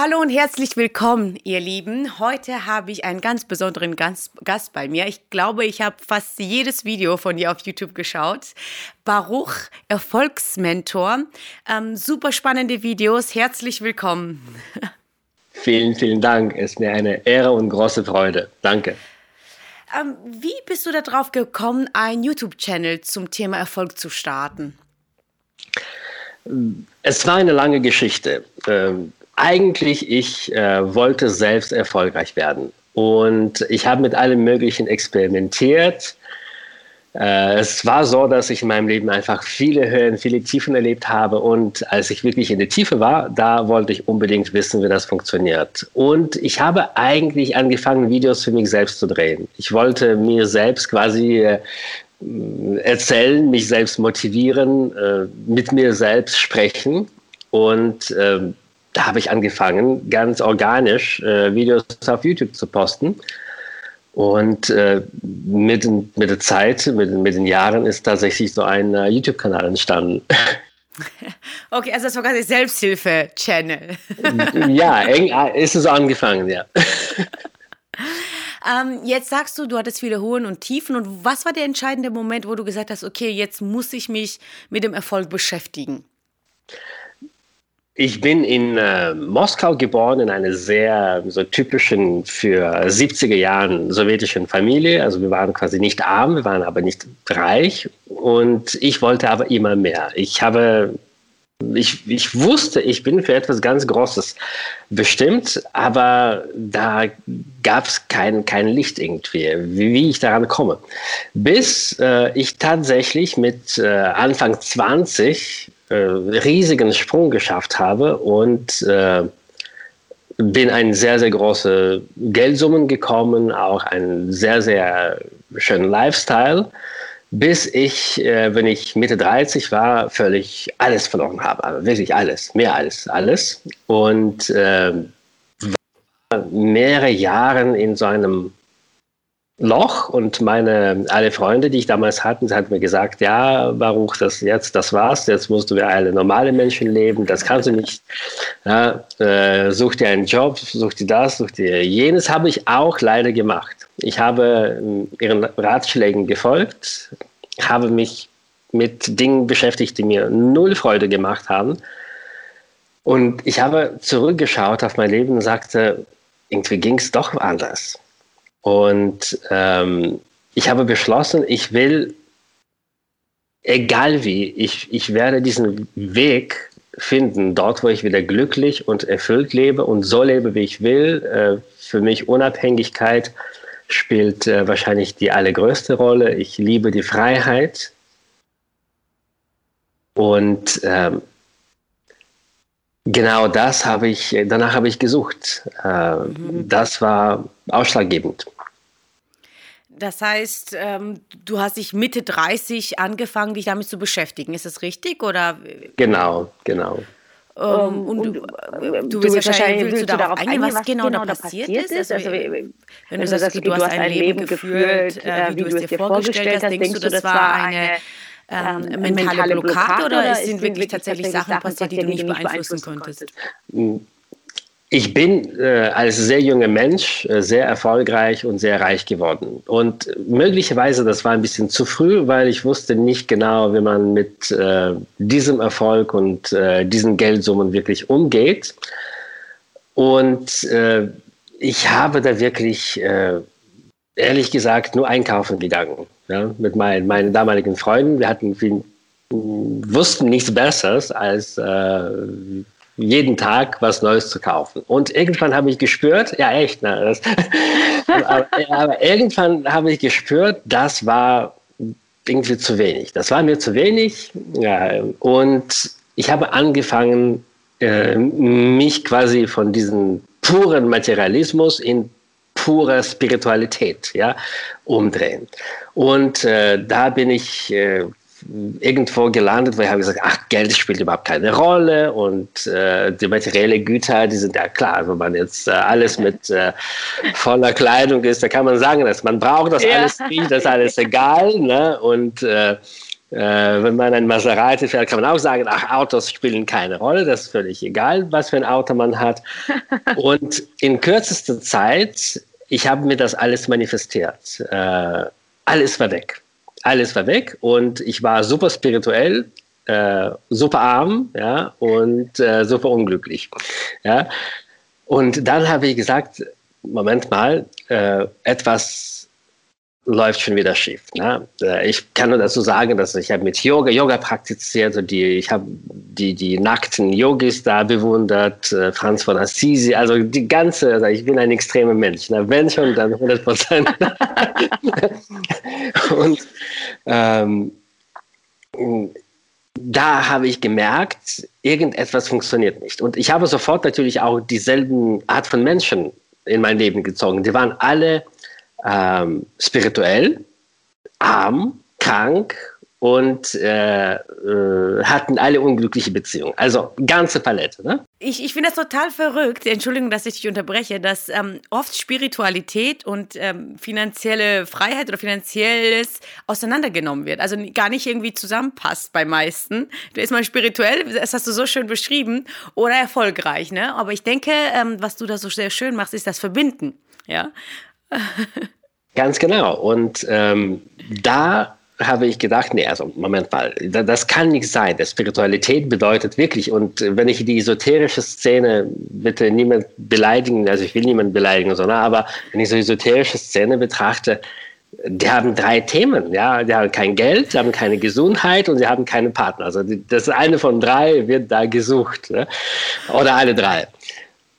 Hallo und herzlich willkommen, ihr Lieben. Heute habe ich einen ganz besonderen Gast bei mir. Ich glaube, ich habe fast jedes Video von dir auf YouTube geschaut. Baruch, Erfolgsmentor. Ähm, super spannende Videos. Herzlich willkommen. Vielen, vielen Dank. Es ist mir eine Ehre und große Freude. Danke. Ähm, wie bist du darauf gekommen, einen YouTube-Channel zum Thema Erfolg zu starten? Es war eine lange Geschichte. Ähm, eigentlich, ich äh, wollte selbst erfolgreich werden. Und ich habe mit allem Möglichen experimentiert. Äh, es war so, dass ich in meinem Leben einfach viele Höhen, viele Tiefen erlebt habe. Und als ich wirklich in der Tiefe war, da wollte ich unbedingt wissen, wie das funktioniert. Und ich habe eigentlich angefangen, Videos für mich selbst zu drehen. Ich wollte mir selbst quasi äh, erzählen, mich selbst motivieren, äh, mit mir selbst sprechen. Und ähm, da habe ich angefangen, ganz organisch äh, Videos auf YouTube zu posten. Und äh, mit, mit der Zeit, mit, mit den Jahren ist tatsächlich so ein äh, YouTube-Kanal entstanden. Okay, also das war quasi Selbsthilfe-Channel. ja, eng äh, ist es angefangen, ja. Ähm, jetzt sagst du, du hattest viele Hohen und Tiefen. Und was war der entscheidende Moment, wo du gesagt hast, okay, jetzt muss ich mich mit dem Erfolg beschäftigen? Ich bin in äh, Moskau geboren, in einer sehr so typischen für 70er Jahren sowjetischen Familie. Also wir waren quasi nicht arm, wir waren aber nicht reich. Und ich wollte aber immer mehr. Ich habe ich, ich wusste, ich bin für etwas ganz Großes bestimmt, aber da gab es kein, kein Licht irgendwie, wie, wie ich daran komme. Bis äh, ich tatsächlich mit äh, Anfang 20 äh, riesigen Sprung geschafft habe und äh, bin ein sehr, sehr große Geldsummen gekommen, auch einen sehr, sehr schönen Lifestyle, bis ich, äh, wenn ich Mitte 30 war, völlig alles verloren habe. Also wirklich alles, mehr als alles. Und äh, war mehrere Jahre in so einem Loch und meine alle Freunde, die ich damals hatte, hatten mir gesagt, ja, Baruch, das jetzt, das war's, jetzt musst du wie alle normale Menschen leben, das kannst du nicht. Ja, äh, such dir einen Job, such dir das, such dir jenes, habe ich auch leider gemacht. Ich habe äh, ihren Ratschlägen gefolgt, habe mich mit Dingen beschäftigt, die mir null Freude gemacht haben. Und ich habe zurückgeschaut auf mein Leben und sagte, irgendwie ging es doch anders. Und ähm, ich habe beschlossen, ich will, egal wie, ich, ich werde diesen Weg finden, dort, wo ich wieder glücklich und erfüllt lebe und so lebe, wie ich will. Äh, für mich Unabhängigkeit spielt äh, wahrscheinlich die allergrößte Rolle. Ich liebe die Freiheit. Und ähm, genau das habe ich, danach habe ich gesucht. Äh, mhm. Das war ausschlaggebend. Das heißt, ähm, du hast dich Mitte 30 angefangen, dich damit zu beschäftigen. Ist das richtig? Oder? Genau, genau. Um, ähm, und, und, du, äh, du, willst wahrscheinlich willst du darauf eingehen, was, was genau, genau da passiert ist? ist? Also, wenn du sagst, okay, du hast ein Leben geführt, äh, wie du es dir vorgestellt hast, denkst du, das war eine ähm, ähm mentale Blockade oder sind wirklich tatsächlich Sachen passiert, die du nicht beeinflussen konntest? Hm. Ich bin äh, als sehr junger Mensch äh, sehr erfolgreich und sehr reich geworden. Und möglicherweise, das war ein bisschen zu früh, weil ich wusste nicht genau, wie man mit äh, diesem Erfolg und äh, diesen Geldsummen wirklich umgeht. Und äh, ich habe da wirklich, äh, ehrlich gesagt, nur einkaufen gegangen. Ja, mit meinen, meinen damaligen Freunden. Wir hatten, wir wussten nichts Besseres als jeden Tag was Neues zu kaufen. Und irgendwann habe ich gespürt, ja echt, ne, das, aber, aber, irgendwann habe ich gespürt, das war irgendwie zu wenig. Das war mir zu wenig. Ja, und ich habe angefangen, äh, mich quasi von diesem puren Materialismus in pure Spiritualität ja, umdrehen. Und äh, da bin ich äh, irgendwo gelandet, wo ich habe gesagt, ach, Geld spielt überhaupt keine Rolle und äh, die materielle Güter, die sind ja klar, wenn man jetzt äh, alles mit äh, voller Kleidung ist, da kann man sagen, dass man braucht das ja. alles nicht, das ist alles egal. Ne? Und äh, Äh, wenn man ein Maserati fährt, kann man auch sagen, ach, Autos spielen keine Rolle, das ist völlig egal, was für ein Auto man hat. Und in kürzester Zeit, ich habe mir das alles manifestiert. Äh, alles war weg. Alles war weg und ich war super spirituell, äh, super arm ja, und äh, super unglücklich. Ja. Und dann habe ich gesagt, Moment mal, äh, etwas läuft schon wieder schief. Ne? Äh, ich kann nur dazu sagen, dass ich habe mit Yoga Yoga praktiziert und die, ich habe die, die nackten Yogis da bewundert, äh, Franz von Assisi, also die ganze, also ich bin ein extremer Mensch. Ne? Wenn schon, dann 100 Prozent. und ähm, da habe ich gemerkt, irgendetwas funktioniert nicht. Und ich habe sofort natürlich auch dieselben Art von Menschen in mein Leben gezogen. Die waren alle ähm, spirituell, arm, krank und äh, äh, hatten alle unglückliche Beziehungen. Also ganze Palette. Ne? Ich, ich finde das total verrückt, Entschuldigung, dass ich dich unterbreche, dass ähm, oft Spiritualität und ähm, finanzielle Freiheit oder finanzielles auseinandergenommen wird. Also gar nicht irgendwie zusammenpasst bei meisten. Du ist mal spirituell, das hast du so schön beschrieben, oder erfolgreich. Ne? Aber ich denke, ähm, was du da so sehr schön machst, ist das Verbinden. Ja? Ganz genau. Und ähm, da habe ich gedacht, nee, also Moment mal, das kann nicht sein. Das Spiritualität bedeutet wirklich, und wenn ich die esoterische Szene, bitte niemand beleidigen, also ich will niemanden beleidigen, sondern aber wenn ich so esoterische Szene betrachte, die haben drei Themen, ja, die haben kein Geld, die haben keine Gesundheit und sie haben keinen Partner. Also das eine von drei wird da gesucht, ne? oder alle drei.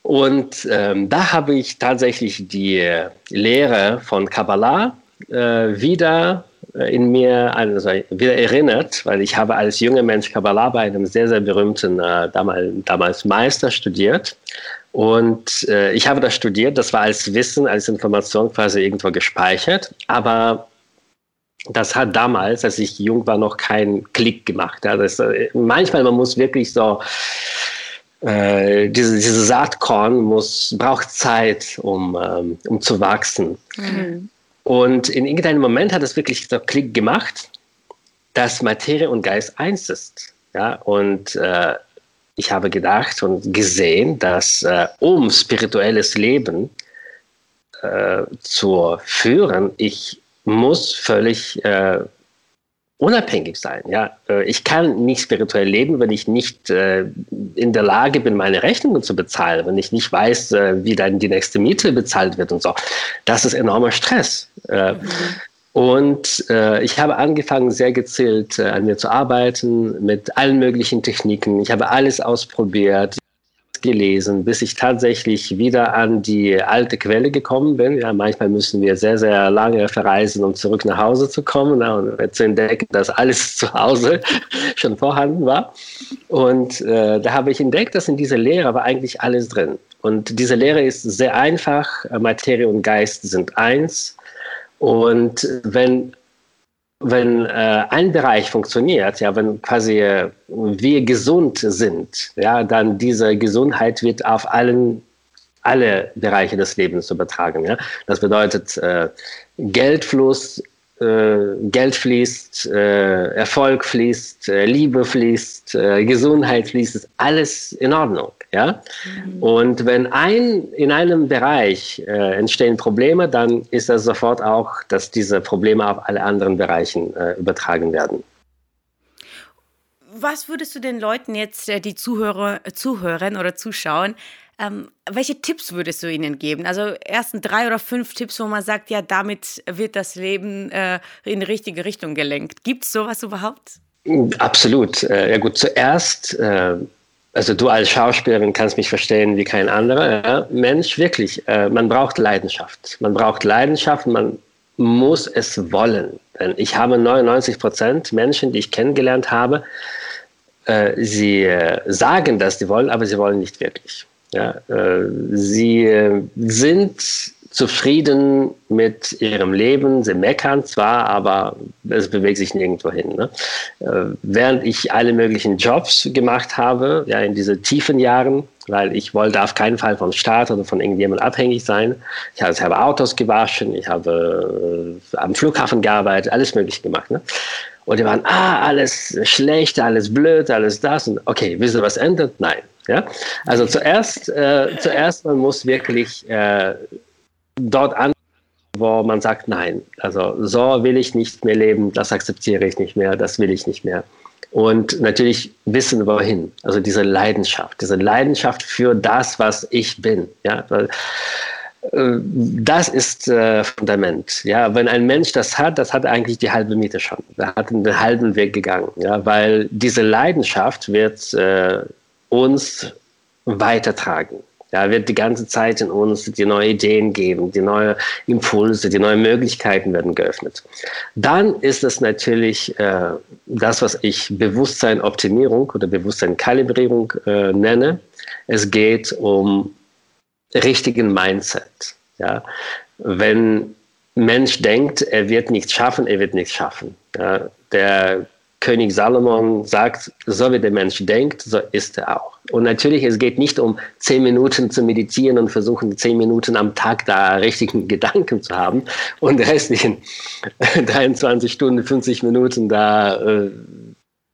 Und ähm, da habe ich tatsächlich die Lehre von Kabbalah äh, wieder äh, in mir also wieder erinnert, weil ich habe als junger Mensch Kabbalah bei einem sehr, sehr berühmten äh, damals, damals Meister studiert. Und äh, ich habe das studiert, das war als Wissen, als Information quasi irgendwo gespeichert, aber das hat damals, als ich jung war, noch keinen Klick gemacht. Ja, das, äh, manchmal, man muss wirklich so äh, diese, diese Saatkorn muss, braucht Zeit, um, ähm, um zu wachsen. Mhm. Und in irgendeinem Moment hat es wirklich so Klick gemacht, dass Materie und Geist eins ist. Ja? Und äh, ich habe gedacht und gesehen, dass äh, um spirituelles Leben äh, zu führen, ich muss völlig äh, unabhängig sein. Ja, äh, ich kann nicht spirituell leben, wenn ich nicht äh, in der Lage bin, meine Rechnungen zu bezahlen, wenn ich nicht weiß, äh, wie dann die nächste Miete bezahlt wird und so. Das ist enormer Stress. Mhm. Und ich habe angefangen, sehr gezielt an mir zu arbeiten, mit allen möglichen Techniken. Ich habe alles ausprobiert gelesen, bis ich tatsächlich wieder an die alte Quelle gekommen bin. Ja, manchmal müssen wir sehr, sehr lange verreisen, um zurück nach Hause zu kommen ja, und zu entdecken, dass alles zu Hause schon vorhanden war. Und äh, da habe ich entdeckt, dass in dieser Lehre war eigentlich alles drin. Und diese Lehre ist sehr einfach. Materie und Geist sind eins. Und wenn wenn äh, ein Bereich funktioniert, ja, wenn quasi äh, wir gesund sind, ja, dann diese Gesundheit wird auf allen alle Bereiche des Lebens übertragen. Ja. Das bedeutet äh, Geldfluss, äh, Geld fließt, äh, Erfolg fließt, äh, Liebe fließt, äh, Gesundheit fließt, ist alles in Ordnung. Ja? Mhm. Und wenn ein, in einem Bereich äh, entstehen Probleme, dann ist das sofort auch, dass diese Probleme auf alle anderen Bereichen äh, übertragen werden. Was würdest du den Leuten jetzt, die Zuhörer, zuhören oder zuschauen, ähm, welche Tipps würdest du ihnen geben? Also ersten drei oder fünf Tipps, wo man sagt, ja, damit wird das Leben äh, in die richtige Richtung gelenkt. Gibt es sowas überhaupt? Absolut. Äh, ja gut, zuerst, äh, also du als Schauspielerin kannst mich verstehen wie kein anderer ja? Mensch, wirklich. Äh, man braucht Leidenschaft. Man braucht Leidenschaft, man muss es wollen. Denn ich habe 99 Prozent Menschen, die ich kennengelernt habe, äh, sie äh, sagen, dass sie wollen, aber sie wollen nicht wirklich. Ja, äh, sie äh, sind zufrieden mit ihrem Leben. Sie meckern zwar, aber es bewegt sich nirgendwo hin. Ne? Äh, während ich alle möglichen Jobs gemacht habe, ja, in diese tiefen Jahren, weil ich wollte auf keinen Fall vom Staat oder von irgendjemandem abhängig sein. Ich habe, Autos gewaschen, ich habe äh, am Flughafen gearbeitet, alles Mögliche gemacht. Ne? Und die waren, ah, alles schlecht, alles blöd, alles das. Und okay, wisst ihr, was ändert? Nein. Ja? Also zuerst, äh, zuerst, man muss wirklich äh, dort an, wo man sagt, nein, also so will ich nicht mehr leben, das akzeptiere ich nicht mehr, das will ich nicht mehr. Und natürlich wissen, wohin. Also diese Leidenschaft, diese Leidenschaft für das, was ich bin. Ja, äh, das ist äh, Fundament. Ja, wenn ein Mensch das hat, das hat eigentlich die halbe Miete schon. Er hat einen halben Weg gegangen. Ja, weil diese Leidenschaft wird äh, uns weitertragen. Ja, wird die ganze Zeit in uns die neue Ideen geben, die neue Impulse, die neuen Möglichkeiten werden geöffnet. Dann ist es natürlich äh, das, was ich Bewusstseinoptimierung oder Bewusstseinkalibrierung äh, nenne. Es geht um richtigen Mindset. Ja, wenn Mensch denkt, er wird nichts schaffen, er wird nichts schaffen. Ja, der König Salomon sagt, so wie der Mensch denkt, so ist er auch. Und natürlich, es geht nicht um zehn Minuten zu meditieren und versuchen, zehn Minuten am Tag da richtigen Gedanken zu haben und restlichen 23 Stunden, 50 Minuten da äh,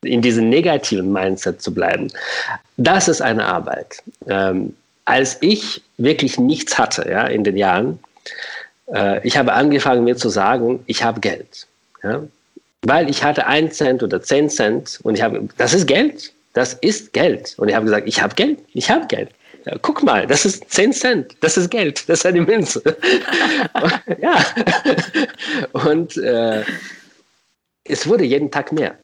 in diesem negativen Mindset zu bleiben. Das ist eine Arbeit. Ähm, als ich wirklich nichts hatte ja, in den Jahren, äh, ich habe angefangen mir zu sagen, ich habe Geld. Ja? Weil ich hatte einen Cent oder zehn Cent und ich habe, das ist Geld, das ist Geld. Und ich habe gesagt, ich habe Geld, ich habe Geld. Ja, guck mal, das ist 10 Cent, das ist Geld, das ist eine Münze. ja. Und äh, es wurde jeden Tag mehr.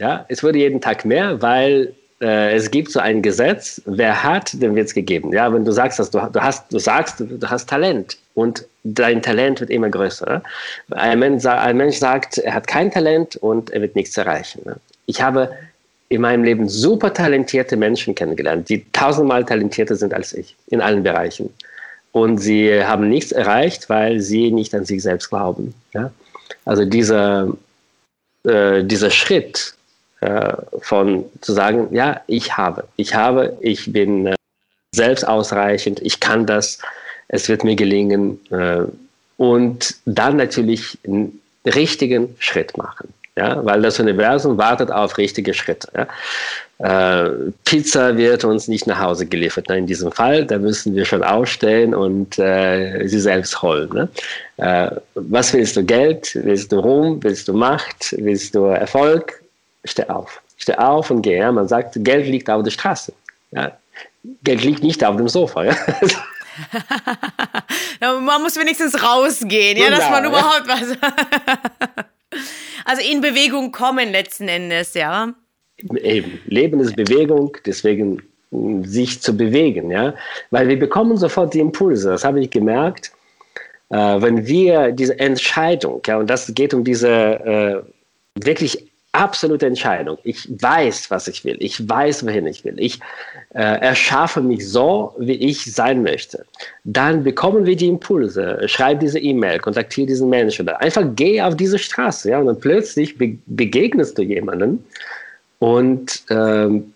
Ja, es wurde jeden Tag mehr, weil äh, es gibt so ein Gesetz, wer hat, dem wird es gegeben. Ja, wenn du sagst, dass du, du hast, du sagst, du hast Talent und dein Talent wird immer größer. Ein Mensch, ein Mensch sagt, er hat kein Talent und er wird nichts erreichen. Ne? Ich habe in meinem Leben super talentierte Menschen kennengelernt, die tausendmal talentierter sind als ich in allen Bereichen. Und sie haben nichts erreicht, weil sie nicht an sich selbst glauben. Ja? Also dieser, äh, dieser Schritt, äh, von zu sagen, ja, ich habe, ich habe, ich bin äh, selbst ausreichend, ich kann das, es wird mir gelingen äh, und dann natürlich einen richtigen Schritt machen. Ja, weil das Universum wartet auf richtige Schritte. Ja. Äh, Pizza wird uns nicht nach Hause geliefert. Ne? In diesem Fall, da müssen wir schon aufstehen und äh, sie selbst holen. Ne? Äh, was willst du? Geld? Willst du Ruhm? Willst du Macht? Willst du Erfolg? Steh auf. Steh auf und geh. Ja? Man sagt, Geld liegt auf der Straße. Ja? Geld liegt nicht auf dem Sofa. Ja? man muss wenigstens rausgehen, ja, dass ja, man überhaupt was. also in Bewegung kommen letzten Endes, ja. Eben. Leben ist Bewegung, deswegen hm, sich zu bewegen, ja. Weil wir bekommen sofort die Impulse. Das habe ich gemerkt. Äh, wenn wir diese Entscheidung, ja, und das geht um diese äh, wirklich absolute Entscheidung. Ich weiß, was ich will. Ich weiß, wohin ich will. Ich äh, erschaffe mich so, wie ich sein möchte. Dann bekommen wir die Impulse. Schreib diese E-Mail, kontaktiere diesen Menschen. Oder einfach geh auf diese Straße. Ja, und dann plötzlich be begegnest du jemanden und ähm,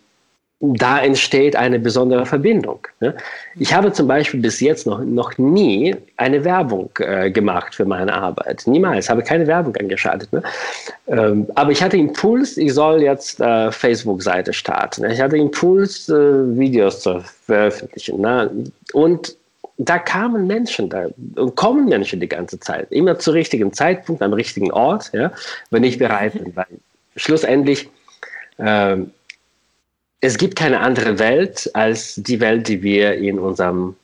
da entsteht eine besondere Verbindung. Ne? Ich habe zum Beispiel bis jetzt noch, noch nie eine Werbung äh, gemacht für meine Arbeit. Niemals, habe keine Werbung angeschaltet. Ne? Ähm, aber ich hatte Impuls, ich soll jetzt äh, Facebook-Seite starten. Ich hatte Impuls, äh, Videos zu veröffentlichen. Ne? Und da kamen Menschen, da kommen Menschen die ganze Zeit. Immer zu richtigen Zeitpunkt, am richtigen Ort, ja, wenn ich bereit bin. Weil schlussendlich ähm, es gibt keine andere Welt als die Welt, die wir in unserem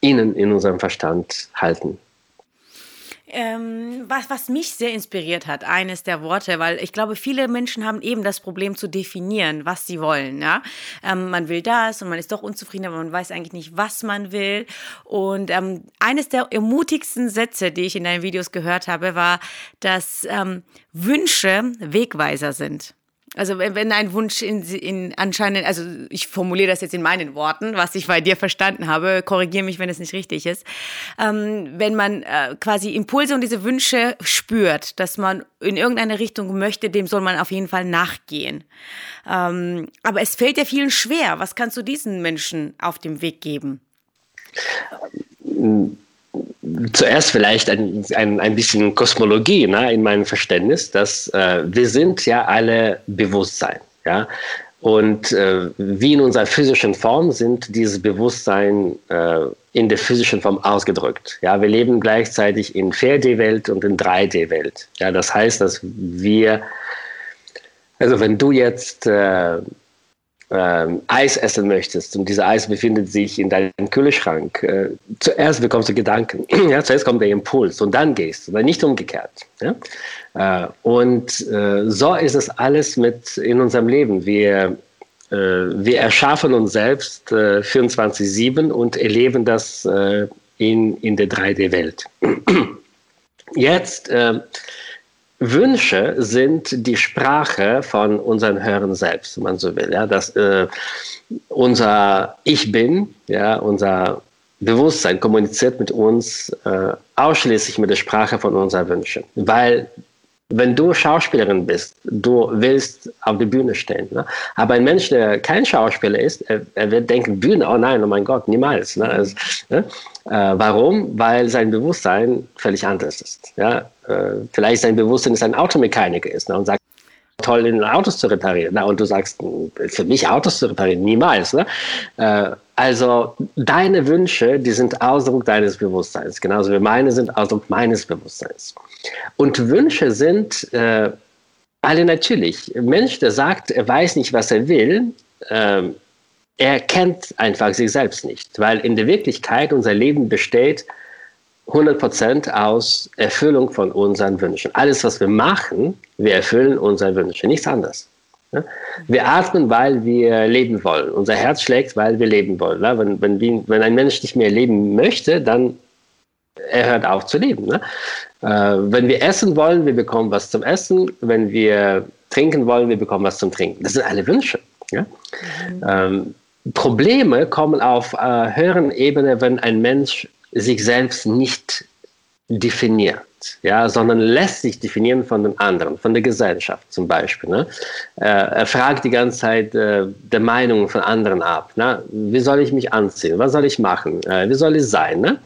Innen, in unserem Verstand halten. Ähm, was, was mich sehr inspiriert hat, eines der Worte, weil ich glaube, viele Menschen haben eben das Problem zu definieren, was sie wollen. Ja? Ähm, man will das und man ist doch unzufrieden, aber man weiß eigentlich nicht, was man will. Und ähm, eines der ermutigsten Sätze, die ich in deinen Videos gehört habe, war, dass ähm, Wünsche Wegweiser sind. Also wenn ein Wunsch in, in anscheinend, also ich formuliere das jetzt in meinen Worten, was ich bei dir verstanden habe, korrigiere mich, wenn es nicht richtig ist. Ähm, wenn man äh, quasi Impulse und diese Wünsche spürt, dass man in irgendeine Richtung möchte, dem soll man auf jeden Fall nachgehen. Ähm, aber es fällt ja vielen schwer. Was kannst du diesen Menschen auf dem Weg geben? Zuerst vielleicht ein, ein, ein bisschen Kosmologie ne, in meinem Verständnis, dass äh, wir sind ja alle Bewusstsein. Ja? Und äh, wie in unserer physischen Form sind dieses Bewusstsein äh, in der physischen Form ausgedrückt. Ja, wir leben gleichzeitig in 4D-Welt und in 3D-Welt. Ja, das heißt, dass wir, also wenn du jetzt äh, ähm, Eis essen möchtest und dieses Eis befindet sich in deinem Kühlschrank, äh, zuerst bekommst du Gedanken, ja, zuerst kommt der Impuls und dann gehst du, nicht umgekehrt. Ja? Äh, und äh, so ist es alles mit in unserem Leben. Wir, äh, wir erschaffen uns selbst 24-7 äh, und erleben das äh, in, in der 3D-Welt. Jetzt Wünsche sind die Sprache von unseren Hören selbst, wenn man so will. Ja, dass äh, unser Ich bin, ja, unser Bewusstsein kommuniziert mit uns äh, ausschließlich mit der Sprache von unseren Wünschen, weil wenn du Schauspielerin bist, du willst auf die Bühne stehen. Ne? Aber ein Mensch, der kein Schauspieler ist, er, er wird denken, Bühne, oh nein, oh mein Gott, niemals. Ne? Also, ne? Äh, warum? Weil sein Bewusstsein völlig anders ist. Ja? Äh, vielleicht sein Bewusstsein ist ein Automechaniker ist ne? und sagt, toll, in Autos zu reparieren. Na, und du sagst, für mich Autos zu reparieren, niemals. Ne? Äh, also deine Wünsche, die sind Ausdruck deines Bewusstseins, genauso wie meine sind Ausdruck meines Bewusstseins. Und Wünsche sind äh, alle natürlich. Ein Mensch, der sagt, er weiß nicht, was er will, äh, er kennt einfach sich selbst nicht, weil in der Wirklichkeit unser Leben besteht 100% aus Erfüllung von unseren Wünschen. Alles, was wir machen, wir erfüllen unsere Wünsche, nichts anderes. Wir atmen, weil wir leben wollen. Unser Herz schlägt, weil wir leben wollen. Wenn, wenn, wenn ein Mensch nicht mehr leben möchte, dann er hört auf zu leben. Ne? Äh, wenn wir essen wollen, wir bekommen was zum Essen. Wenn wir trinken wollen, wir bekommen was zum Trinken. Das sind alle Wünsche. Mhm. Ähm, Probleme kommen auf äh, höheren Ebene, wenn ein Mensch sich selbst nicht definiert, ja, sondern lässt sich definieren von den anderen, von der Gesellschaft zum Beispiel. Ne? Äh, er fragt die ganze Zeit äh, der Meinung von anderen ab. Ne? Wie soll ich mich anziehen? Was soll ich machen? Äh, wie soll ich sein? Ne?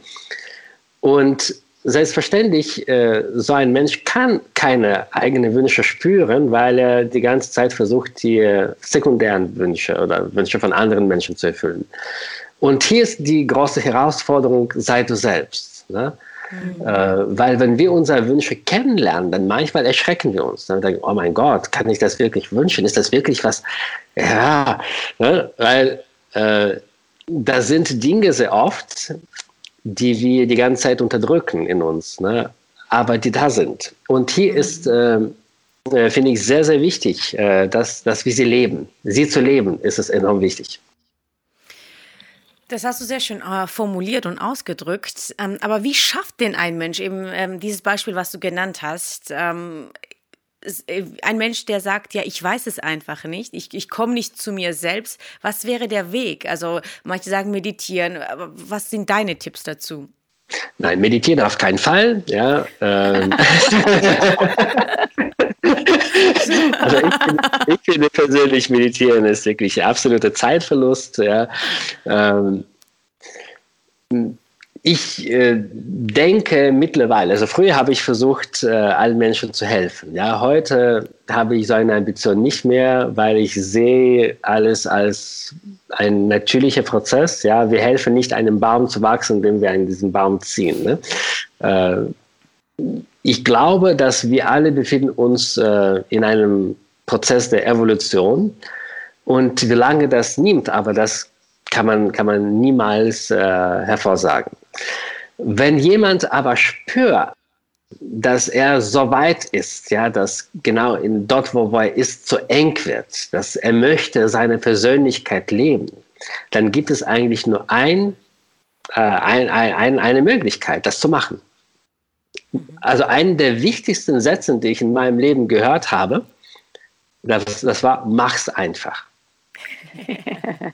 Und selbstverständlich, äh, so ein Mensch kann keine eigenen Wünsche spüren, weil er die ganze Zeit versucht, die äh, sekundären Wünsche oder Wünsche von anderen Menschen zu erfüllen. Und hier ist die große Herausforderung, sei du selbst. Ne? Mhm. Äh, weil wenn wir unsere Wünsche kennenlernen, dann manchmal erschrecken wir uns. Dann denken, oh mein Gott, kann ich das wirklich wünschen? Ist das wirklich was? Ja, ne? weil äh, da sind Dinge sehr oft, die wir die ganze Zeit unterdrücken in uns, ne? aber die da sind. Und hier mhm. ist, äh, äh, finde ich, sehr, sehr wichtig, äh, dass, dass wir sie leben. Sie zu leben, ist es enorm wichtig. Das hast du sehr schön äh, formuliert und ausgedrückt. Ähm, aber wie schafft denn ein Mensch eben ähm, dieses Beispiel, was du genannt hast? Ähm, äh, ein Mensch, der sagt, ja, ich weiß es einfach nicht, ich, ich komme nicht zu mir selbst. Was wäre der Weg? Also manche sagen meditieren. Aber was sind deine Tipps dazu? Nein, meditieren auf keinen Fall. Ja, ähm. also ich, ich, finde persönlich, meditieren ist wirklich absoluter Zeitverlust. Ja. Ähm, ich äh, denke mittlerweile, also früher habe ich versucht, äh, allen Menschen zu helfen. Ja, heute habe ich so eine Ambition nicht mehr, weil ich sehe alles als ein natürlicher Prozess. Ja, wir helfen nicht einem Baum zu wachsen, indem wir an diesem Baum ziehen. Ne? Äh, ich glaube, dass wir alle befinden uns äh, in einem Prozess der Evolution. Und wie lange das nimmt, aber das kann man, kann man niemals äh, hervorsagen. Wenn jemand aber spürt, dass er so weit ist, ja, dass genau in dort, wo er ist, zu eng wird, dass er möchte seine Persönlichkeit leben, dann gibt es eigentlich nur ein, äh, ein, ein, eine Möglichkeit, das zu machen. Also einen der wichtigsten Sätze, die ich in meinem Leben gehört habe, das, das war, mach's einfach.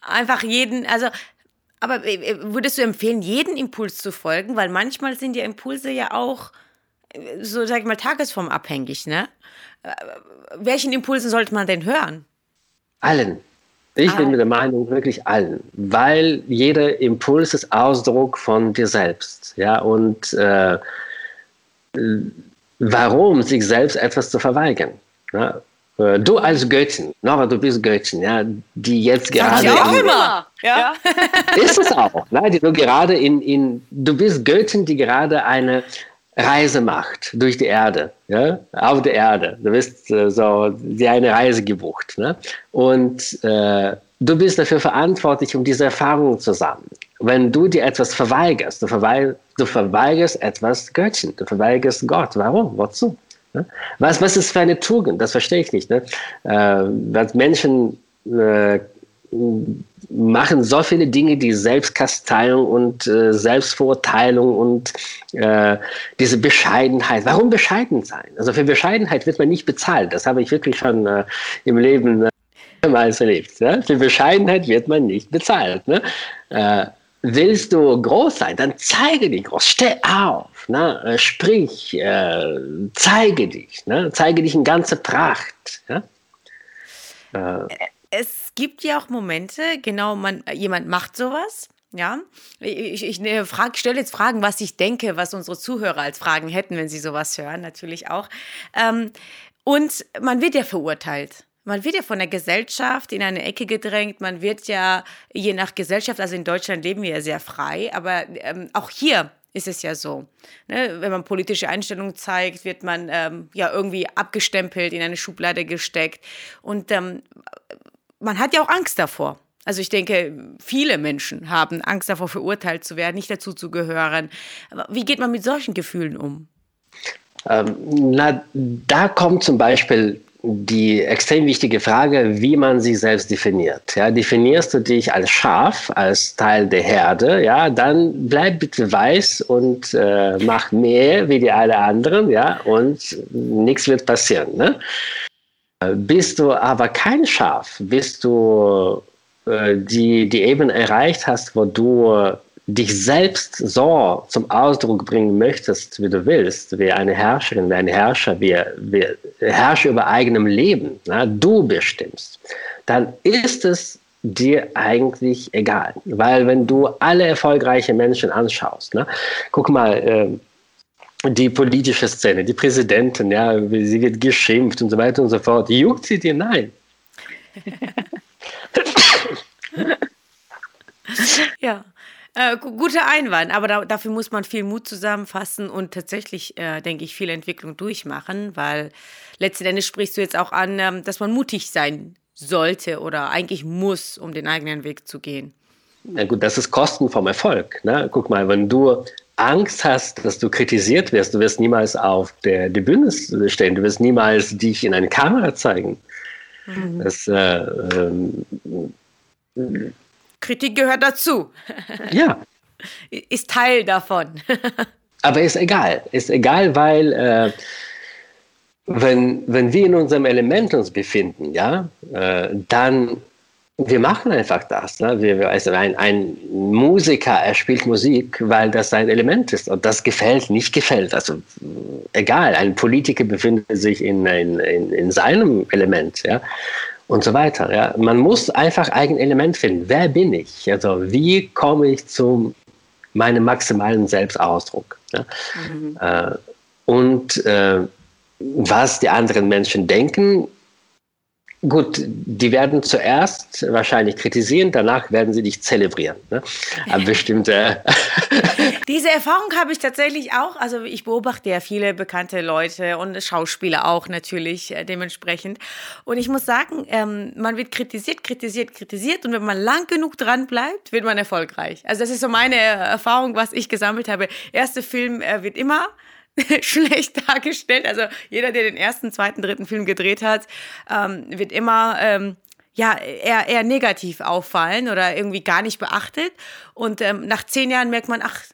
einfach jeden, also aber äh, würdest du empfehlen, jeden Impuls zu folgen? Weil manchmal sind ja Impulse ja auch, äh, so sag ich mal, tagesformabhängig, ne? Äh, welchen Impulsen sollte man denn hören? Allen. Ich ah. bin mit der Meinung wirklich allen, weil jeder Impuls ist Ausdruck von dir selbst. Ja, und äh, warum sich selbst etwas zu verweigern? Ja? Äh, du als Göttin, Nora, du bist Göttin, ja, die jetzt gerade. Ich auch immer. Ja. Ist es auch, ne, die du gerade in, in, du bist Göttin, die gerade eine Reise macht durch die Erde, ja, auf der Erde. Du bist äh, so, die eine Reise gebucht, ne? Und äh, du bist dafür verantwortlich, um diese Erfahrungen zu sammeln. Wenn du dir etwas verweigerst, du, verweig, du verweigerst etwas Göttchen, du verweigerst Gott. Warum? Wozu? Ne? Was, was ist für eine Tugend? Das verstehe ich nicht. Ne? Äh, was Menschen äh, machen so viele Dinge, die Selbstkasteiung und äh, Selbstverurteilung und äh, diese Bescheidenheit. Warum bescheiden sein? Also für Bescheidenheit wird man nicht bezahlt. Das habe ich wirklich schon äh, im Leben äh, mehrmals erlebt. Ne? Für Bescheidenheit wird man nicht bezahlt. Ne? Äh, willst du groß sein, dann zeige dich groß. Steh auf, ne? Äh, sprich, zeige dich, ne? zeige dich in ganzer Pracht. Ja? Es gibt ja auch Momente, genau, man, jemand macht sowas. Ja, ich, ich ne, stelle jetzt Fragen, was ich denke, was unsere Zuhörer als Fragen hätten, wenn sie sowas hören, natürlich auch. Ähm, und man wird ja verurteilt. Man wird ja von der Gesellschaft in eine Ecke gedrängt. Man wird ja je nach Gesellschaft, also in Deutschland leben wir ja sehr frei, aber ähm, auch hier ist es ja so. Ne? Wenn man politische Einstellungen zeigt, wird man ähm, ja irgendwie abgestempelt, in eine Schublade gesteckt. Und ähm, man hat ja auch Angst davor. Also ich denke, viele Menschen haben Angst davor, verurteilt zu werden, nicht dazu zu gehören. Wie geht man mit solchen Gefühlen um? Ähm, na, da kommt zum Beispiel die extrem wichtige Frage, wie man sich selbst definiert. Ja, definierst du dich als Schaf, als Teil der Herde, ja, dann bleib bitte weiß und äh, mach mehr wie die alle anderen, ja, und nichts wird passieren. Ne? Bist du aber kein Schaf, bist du äh, die, die Ebene erreicht hast, wo du dich selbst so zum Ausdruck bringen möchtest, wie du willst, wie eine Herrscherin, wie ein Herrscher, wie, wie Herrscher über eigenem Leben, na, du bestimmst, dann ist es dir eigentlich egal. Weil wenn du alle erfolgreichen Menschen anschaust, na, guck mal, äh, die politische Szene, die Präsidentin, ja, sie wird geschimpft und so weiter und so fort. Juckt sie dir? Nein. ja. Äh, guter Einwand, aber da, dafür muss man viel Mut zusammenfassen und tatsächlich, äh, denke ich, viel Entwicklung durchmachen, weil letzten Endes sprichst du jetzt auch an, ähm, dass man mutig sein sollte oder eigentlich muss, um den eigenen Weg zu gehen. Na gut, das ist Kosten vom Erfolg. Ne? Guck mal, wenn du Angst hast, dass du kritisiert wirst, du wirst niemals auf der, der Bühne stehen, du wirst niemals dich in eine Kamera zeigen. Mhm. Das, äh, ähm, Kritik gehört dazu. Ja. Ist Teil davon. Aber ist egal. Ist egal, weil äh, wenn, wenn wir in unserem Element uns befinden, ja, äh, dann wir machen einfach das. Ne? Wir, also ein, ein Musiker, er spielt Musik, weil das sein Element ist. Und das gefällt, nicht gefällt. Also egal, ein Politiker befindet sich in, in, in, in seinem Element. Ja? Und so weiter. Ja? Man muss einfach ein Element finden. Wer bin ich? Also wie komme ich zu meinem maximalen Selbstausdruck? Ja? Mhm. Äh, und äh, was die anderen Menschen denken, Gut, die werden zuerst wahrscheinlich kritisieren, danach werden sie dich zelebrieren. Ne? Aber bestimmte. Diese Erfahrung habe ich tatsächlich auch. Also ich beobachte ja viele bekannte Leute und Schauspieler auch natürlich äh, dementsprechend. Und ich muss sagen, ähm, man wird kritisiert, kritisiert, kritisiert und wenn man lang genug dran bleibt, wird man erfolgreich. Also das ist so meine Erfahrung, was ich gesammelt habe. Erster Film äh, wird immer schlecht dargestellt. Also jeder, der den ersten, zweiten, dritten Film gedreht hat, ähm, wird immer ähm, ja eher, eher negativ auffallen oder irgendwie gar nicht beachtet. Und ähm, nach zehn Jahren merkt man, ach,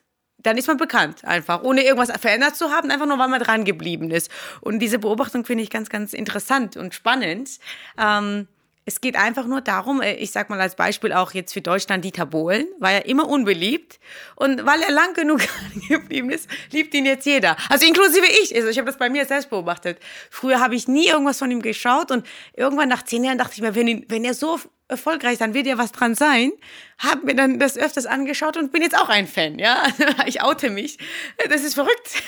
dann ist man bekannt einfach, ohne irgendwas verändert zu haben, einfach nur, weil man dran geblieben ist. Und diese Beobachtung finde ich ganz, ganz interessant und spannend. Ähm, es geht einfach nur darum, äh, ich sag mal als Beispiel auch jetzt für Deutschland Dieter Bohlen, war ja immer unbeliebt und weil er lang genug geblieben ist, liebt ihn jetzt jeder. Also inklusive ich. Also ich habe das bei mir selbst beobachtet. Früher habe ich nie irgendwas von ihm geschaut und irgendwann nach zehn Jahren dachte ich mir, wenn, ihn, wenn er so erfolgreich sein, wird ja was dran sein. Habe mir dann das öfters angeschaut und bin jetzt auch ein Fan, ja. Ich oute mich. Das ist verrückt.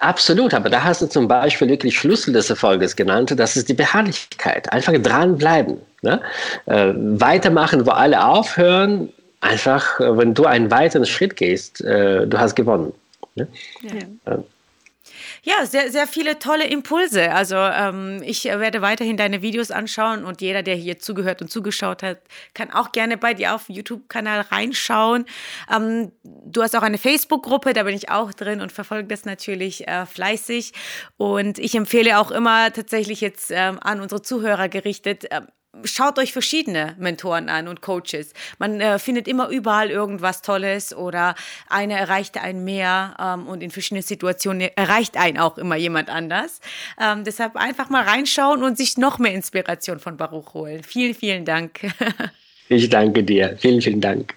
Absolut, aber da hast du zum Beispiel wirklich Schlüssel des Erfolges genannt, das ist die Beharrlichkeit. Einfach dranbleiben. Ne? Äh, weitermachen, wo alle aufhören. Einfach, äh, wenn du einen weiteren Schritt gehst, äh, du hast gewonnen. Ne? Ja. Ja, sehr, sehr viele tolle Impulse. Also ähm, ich werde weiterhin deine Videos anschauen und jeder, der hier zugehört und zugeschaut hat, kann auch gerne bei dir auf YouTube-Kanal reinschauen. Ähm, du hast auch eine Facebook-Gruppe, da bin ich auch drin und verfolge das natürlich äh, fleißig. Und ich empfehle auch immer tatsächlich jetzt ähm, an unsere Zuhörer gerichtet, äh, schaut euch verschiedene Mentoren an und Coaches. Man äh, findet immer überall irgendwas Tolles oder einer erreicht einen mehr ähm, und in verschiedenen Situationen erreicht einen auch immer jemand anders. Ähm, deshalb einfach mal reinschauen und sich noch mehr Inspiration von Baruch holen. Vielen, vielen Dank. ich danke dir. Vielen, vielen Dank.